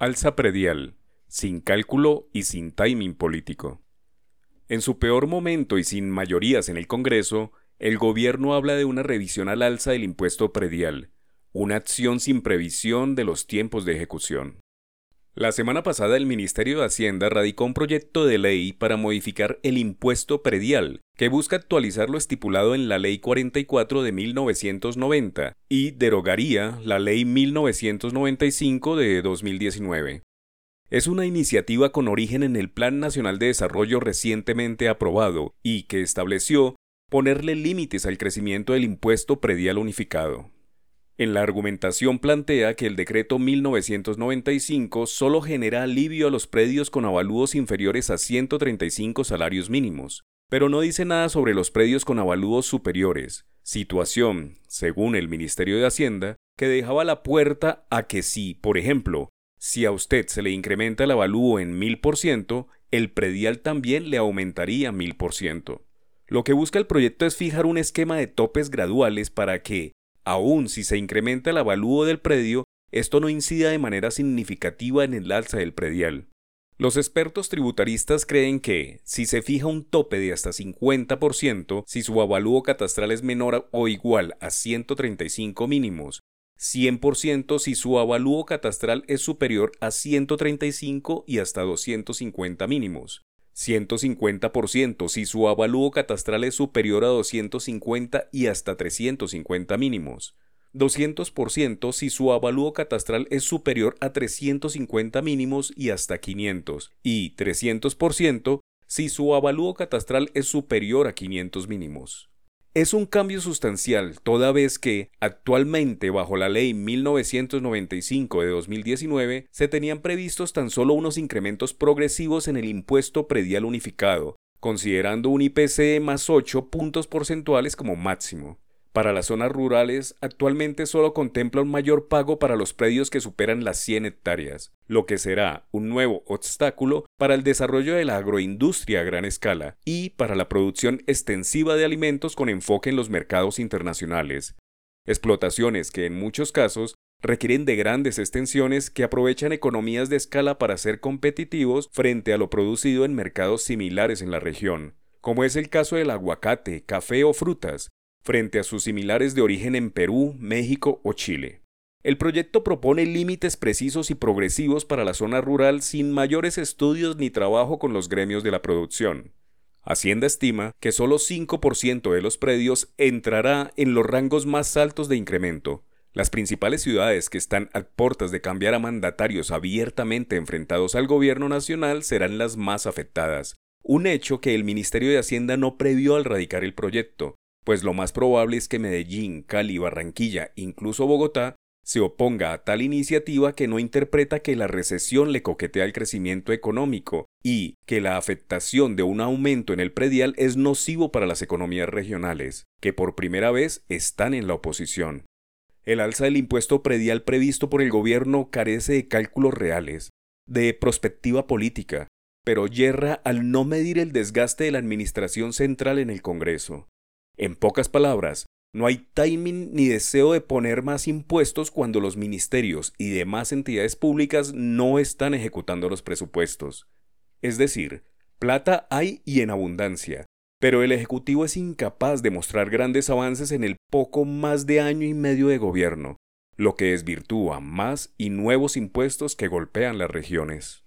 Alza predial, sin cálculo y sin timing político. En su peor momento y sin mayorías en el Congreso, el gobierno habla de una revisión al alza del impuesto predial, una acción sin previsión de los tiempos de ejecución. La semana pasada el Ministerio de Hacienda radicó un proyecto de ley para modificar el impuesto predial, que busca actualizar lo estipulado en la Ley 44 de 1990 y derogaría la Ley 1995 de 2019. Es una iniciativa con origen en el Plan Nacional de Desarrollo recientemente aprobado y que estableció ponerle límites al crecimiento del impuesto predial unificado. En la argumentación plantea que el decreto 1995 solo genera alivio a los predios con avalúos inferiores a 135 salarios mínimos, pero no dice nada sobre los predios con avalúos superiores, situación, según el Ministerio de Hacienda, que dejaba la puerta a que si, por ejemplo, si a usted se le incrementa el avalúo en 1000%, el predial también le aumentaría 1000%. Lo que busca el proyecto es fijar un esquema de topes graduales para que, Aún si se incrementa el avalúo del predio, esto no incida de manera significativa en el alza del predial. Los expertos tributaristas creen que, si se fija un tope de hasta 50%, si su avalúo catastral es menor o igual a 135 mínimos, 100% si su avalúo catastral es superior a 135 y hasta 250 mínimos, 150% si su avalúo catastral es superior a 250 y hasta 350 mínimos. 200% si su avalúo catastral es superior a 350 mínimos y hasta 500. Y 300% si su avalúo catastral es superior a 500 mínimos. Es un cambio sustancial, toda vez que, actualmente bajo la Ley 1995 de 2019, se tenían previstos tan solo unos incrementos progresivos en el impuesto predial unificado, considerando un IPC más 8 puntos porcentuales como máximo. Para las zonas rurales, actualmente solo contempla un mayor pago para los predios que superan las 100 hectáreas, lo que será un nuevo obstáculo para el desarrollo de la agroindustria a gran escala y para la producción extensiva de alimentos con enfoque en los mercados internacionales. Explotaciones que en muchos casos requieren de grandes extensiones que aprovechan economías de escala para ser competitivos frente a lo producido en mercados similares en la región, como es el caso del aguacate, café o frutas, frente a sus similares de origen en Perú, México o Chile. El proyecto propone límites precisos y progresivos para la zona rural sin mayores estudios ni trabajo con los gremios de la producción. Hacienda estima que solo 5% de los predios entrará en los rangos más altos de incremento. Las principales ciudades que están a puertas de cambiar a mandatarios abiertamente enfrentados al gobierno nacional serán las más afectadas, un hecho que el Ministerio de Hacienda no previó al radicar el proyecto, pues lo más probable es que Medellín, Cali, Barranquilla, incluso Bogotá, se oponga a tal iniciativa que no interpreta que la recesión le coquetea el crecimiento económico y que la afectación de un aumento en el predial es nocivo para las economías regionales, que por primera vez están en la oposición. El alza del impuesto predial previsto por el gobierno carece de cálculos reales, de prospectiva política, pero yerra al no medir el desgaste de la administración central en el Congreso. En pocas palabras, no hay timing ni deseo de poner más impuestos cuando los ministerios y demás entidades públicas no están ejecutando los presupuestos. Es decir, plata hay y en abundancia, pero el Ejecutivo es incapaz de mostrar grandes avances en el poco más de año y medio de gobierno, lo que desvirtúa más y nuevos impuestos que golpean las regiones.